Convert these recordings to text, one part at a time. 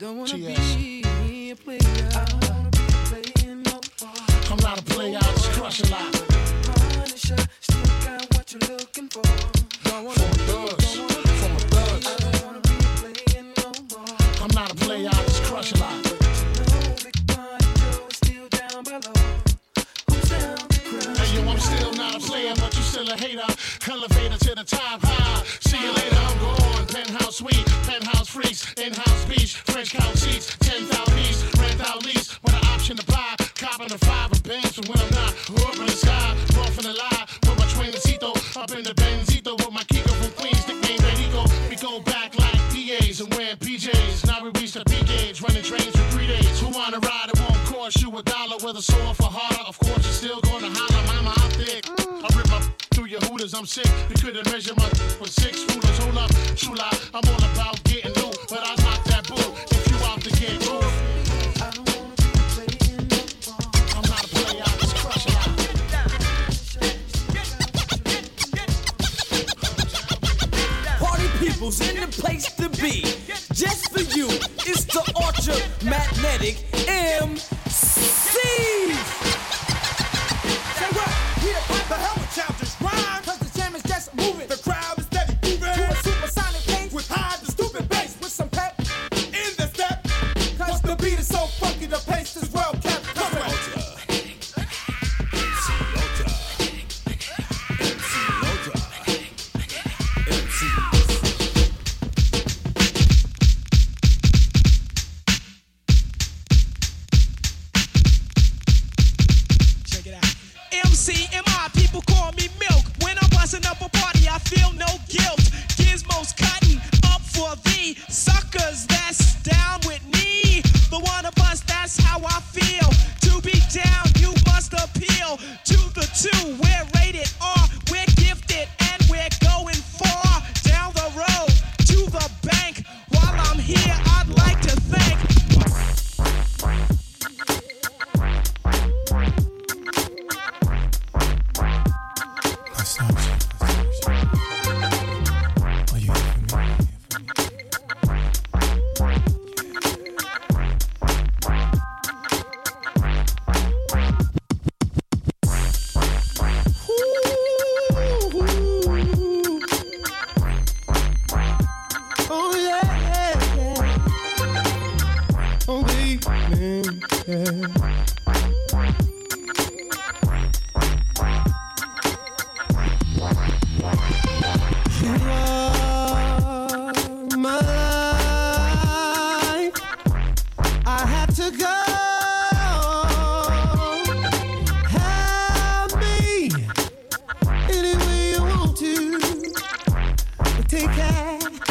Don't wanna be a player. I don't wanna be playing no more. I'm not a player, I just crush a lot. Punisher, still got what you're looking for. Don't wanna From be, thugs, don't wanna be, from a thug. I don't wanna be playing no more. I'm not a player, I just crush a lot. Penthouse freaks, in-house beach, French couch seats, 10,000 piece, rent out lease, with an option to buy. Copping the five of bands from when I'm not. Up in the sky, off in the lie, with my twincito, up in the Benzito, with my Kiko from Queens, nickname Benito. We go back like PAs and wearing PJs. Now we reach the P gauge, running trains for three days. Who wanna ride? It won't cost you a dollar, whether sore for harder. Of course, you're still gonna holler, mama, I'm thick. I rip my through your hooters, I'm sick. You couldn't measure my with six in the place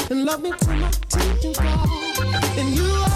and love me till my teeth gone. And you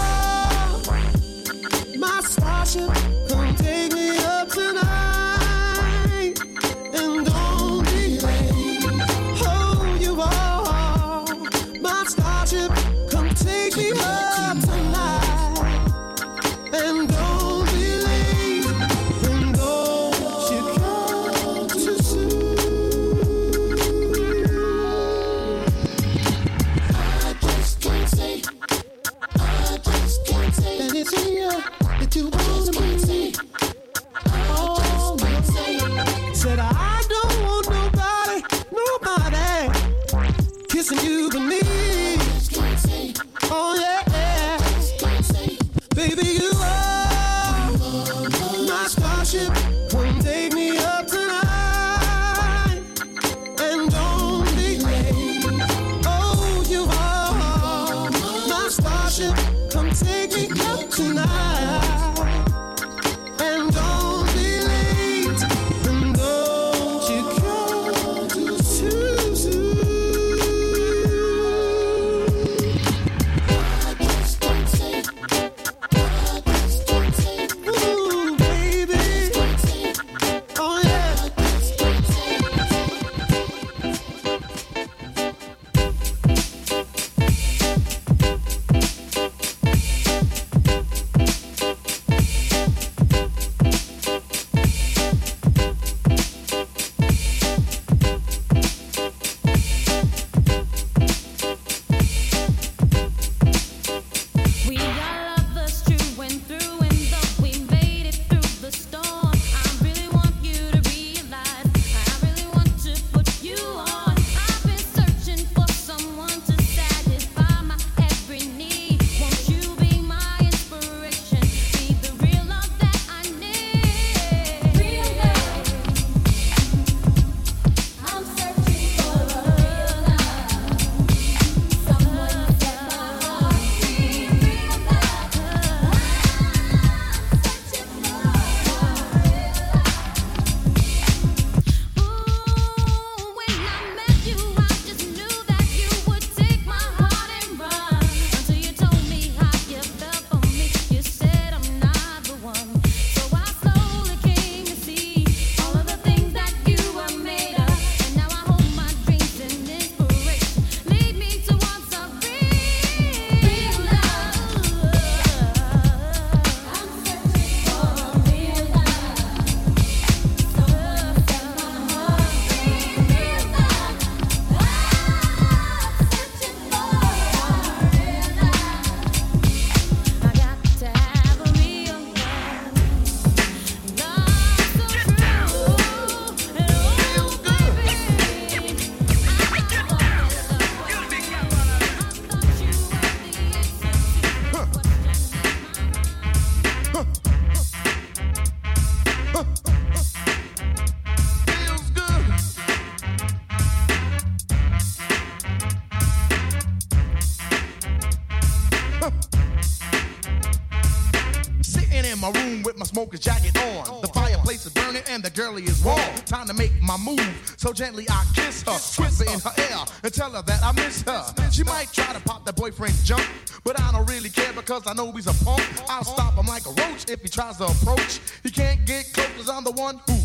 Sitting in my room with my smoker's jacket on. The fireplace is burning and the girlie is warm. Time to make my move, so gently I kiss her, whisper in her ear, and tell her that I miss her. She might try to pop that boyfriend jump, but I don't really care because I know he's a punk. I'll stop him like a roach if he tries to approach. He can't get close cause I'm the one who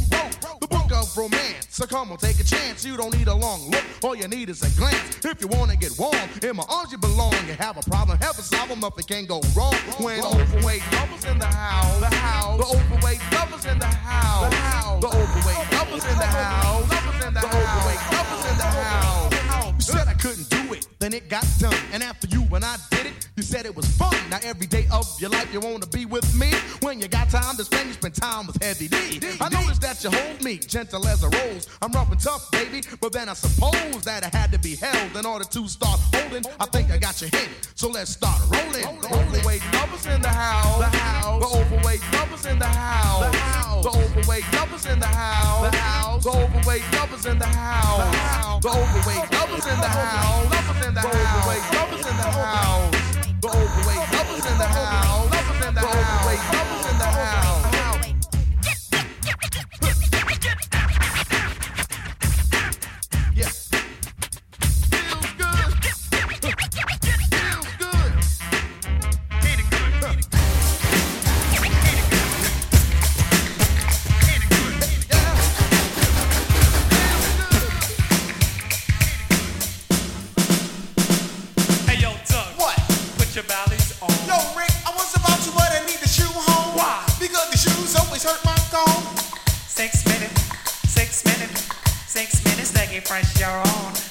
book of romance. So come on, take a chance. You don't need a long look, all you need is a glance. If you wanna get warm, in my arms you belong. You have a problem, help us solve them, nothing can go wrong. When overweight lovers in the house, the house, the overweight lovers in the house, the house, the overweight lovers in the house, the overweight lovers in the house. You said I couldn't do it, then it got done. And after you, when I did it, you said it was fun. Now every day of your life you wanna be with me. When you got time to spend, you spend time with Heavy D. I noticed that you hold me gentle as a rose. I'm rough and tough, baby, but then I suppose that it had to be held in order to start holding. I think I got your hint, so let's start rolling. The overweight lovers in the house, the house. The overweight lovers in the house, the house. The overweight lovers in the house, the house. The overweight lovers in the house, the overweight lovers in the house, lovers in the house, overweight lovers in the house. Fresh your own.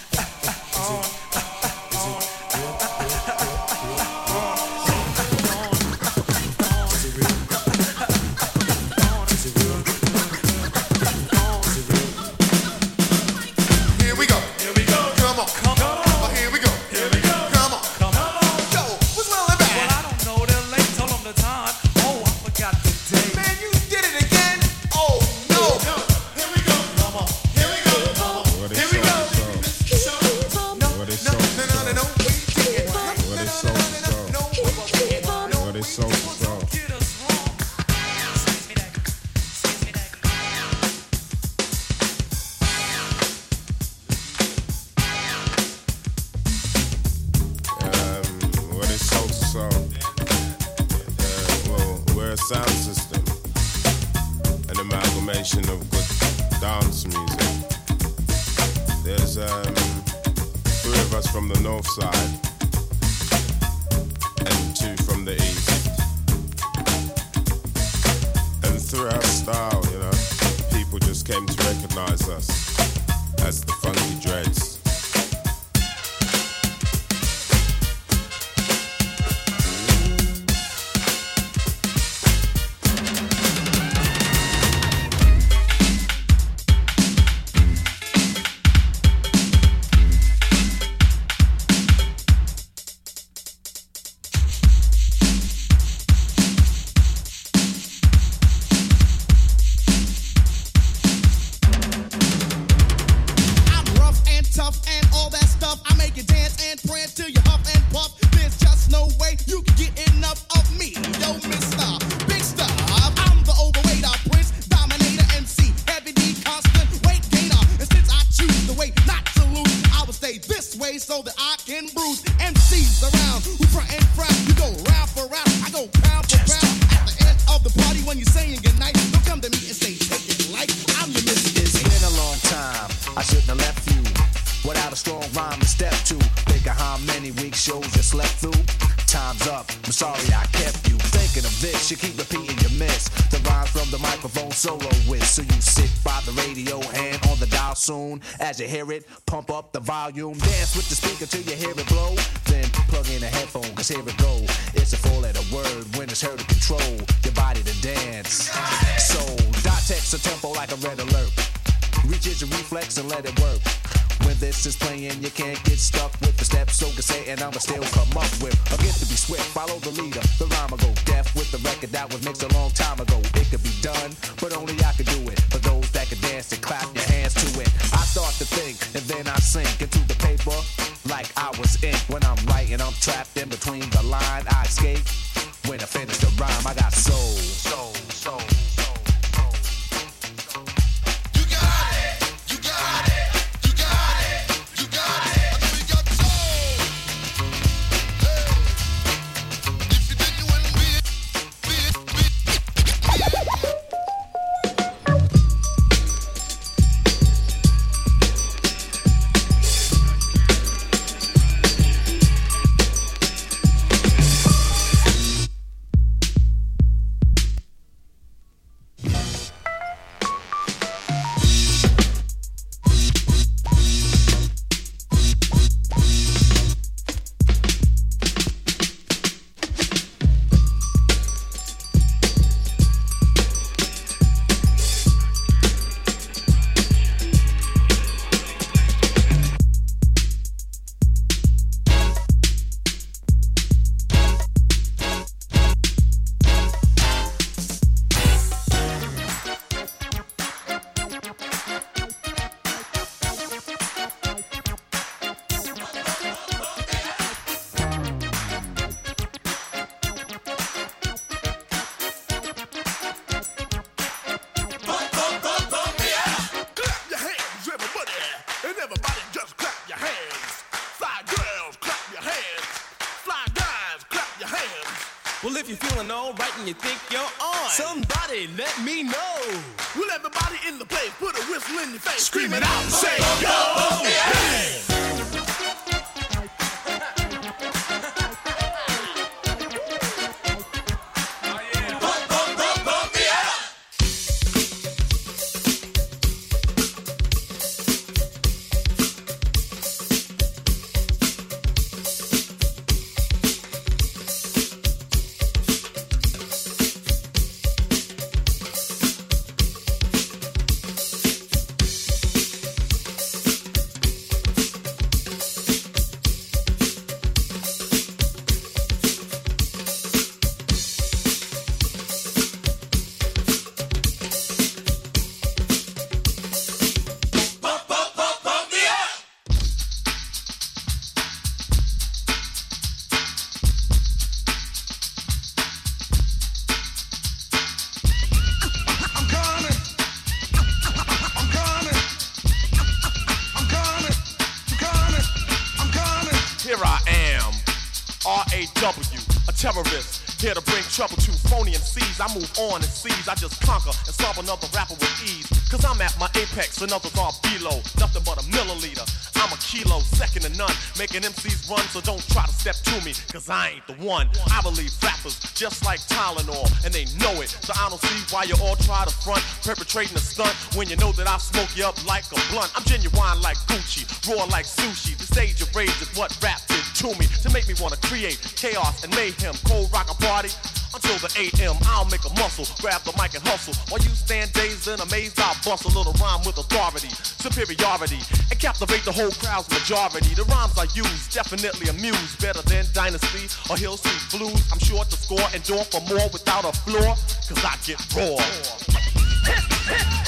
Recognize us as the soon. As you hear it, pump up the volume. Dance with the speaker till you hear it blow. Then plug in a headphone, cause here it go. It's a four letter word when it's heard to control your body to dance. So, dot text a tempo like a red alert. Reach your reflex and let it work. When this is playing, you can't get stuck with the steps. So can say, and I'ma still come up with a gift to be swift. Follow the leader, the rhyme will go deaf with the record that was mixed a long time ago. It could be done, but only I could do it. For those dance clap your hands to it. I start to think, and then I sink into the paper like I was ink. When I'm writing, I'm trapped in between the line. I escape. When I finish the rhyme, I got soul, you think you're on. Somebody let me know. Will everybody in the place put a whistle in your face? Screaming it out, say, yo, yeah. R-A-W, a terrorist, here to bring trouble to phony and MCs. I move on and seize, I just conquer and solve another rapper with ease. Cause I'm at my apex and others are below, nothing but a milliliter. I'm a kilo, second to none, making MCs run, so don't try to step to me, cause I ain't the one. I believe rappers just like Tylenol, and they know it, so I don't see why you all try to front, perpetrating a stunt when you know that I smoke you up like a blunt. I'm genuine like Gucci, raw like sushi. The stage of rage is what rap did to me, to make me wanna create chaos and mayhem, cold rock a party. Until the AM, I'll make a muscle, grab the mic and hustle. While you stand dazed and amazed, I'll bust a little rhyme with authority, superiority, and captivate the whole crowd's majority. The rhymes I use definitely amuse, better than Dynasty or Hill Street Blues. I'm sure to score and door for more without a floor, cause I get raw.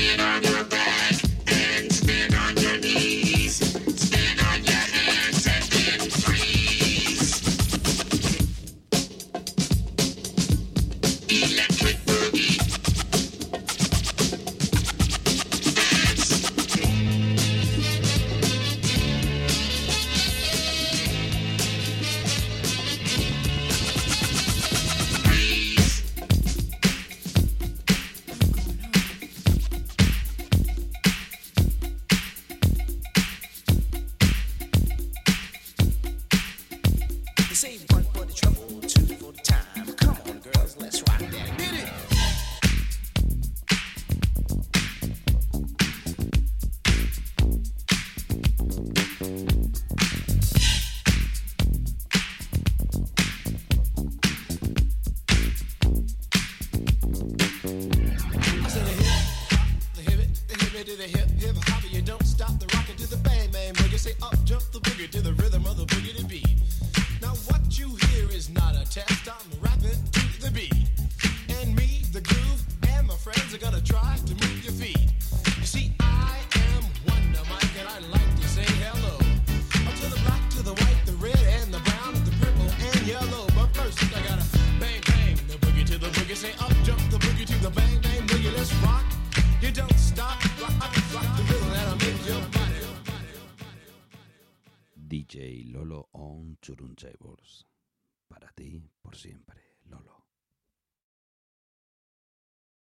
Spin